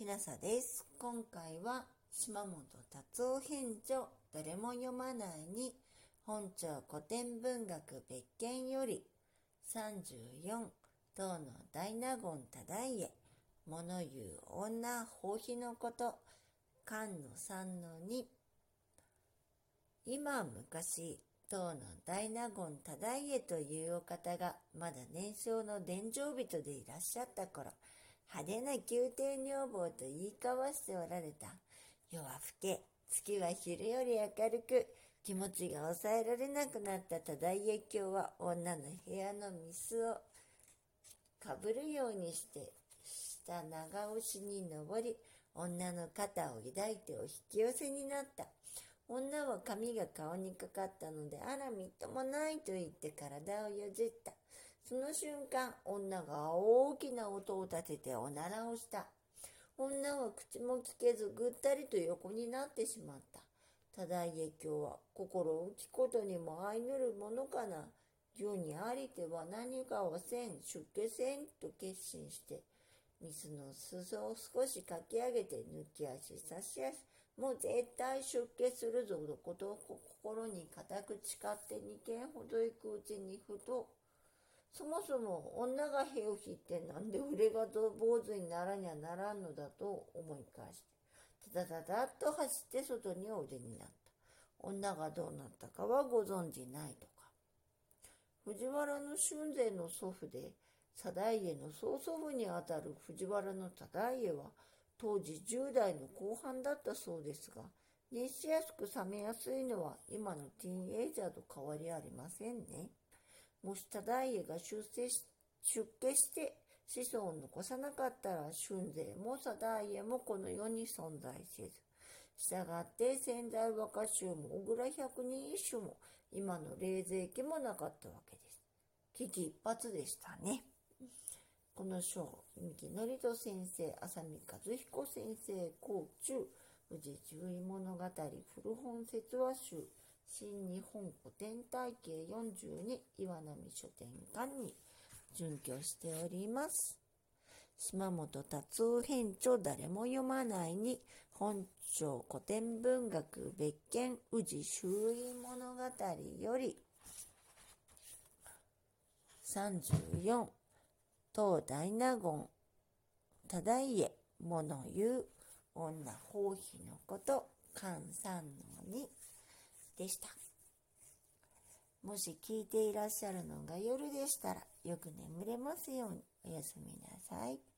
きなさです。今回は島本達夫編著誰も読まないに本庁古典文学別件より34唐の大納言忠家物言う女放棄のこと菅野三の二今昔唐の大納言忠家というお方がまだ年少の伝承人でいらっしゃった頃派手な宮廷女房と言い交わしておられた。夜は更け月は昼より明るく気持ちが抑えられなくなった忠家卿は女の部屋のミスをかぶるようにして下長押しに登り女の肩を抱いてお引き寄せになった。女は髪が顔にかかったのであらみっともないと言って体をよじった。その瞬間女が大きな音を立てておならをした。女は口も聞けずぐったりと横になってしまった。忠家卿は心浮きことにも相ぬるものかな。世にありては何かをせん出家せんと決心して。水の裾を少しかき上げて抜き足差し足。もう絶対出家するぞとことを心に固く誓って二軒ほど行くうちにふとそもそも女が兵を引ってなんで俺が坊主にならにゃならんのだと思い返してただただっと走って外にお出になった女がどうなったかはご存じないとか藤原の春勢の祖父で定家の曽祖父にあたる藤原の忠家は当時10代の後半だったそうですが熱しやすく冷めやすいのは今のティーンエイジャーと変わりありませんね。もし忠家が出世し出家して子孫を残さなかったら春勢も定家もこの世に存在せずしたがって仙台和歌集も小倉百人一首も今の霊勢記もなかったわけです。危機一髪でしたね。この章、三木のりと先生、浅見和彦先生、甲中、宇治十位物語、古本説話集、新日本古典体系42岩波書店館に準拠しております。島本達夫編著誰も読まないに本庁古典文学別件宇治周囲物語より34東大納言忠家物言う女放棄のこと菅三の2でした。もし聞いていらっしゃるのが夜でしたらよく眠れますようにおやすみなさい。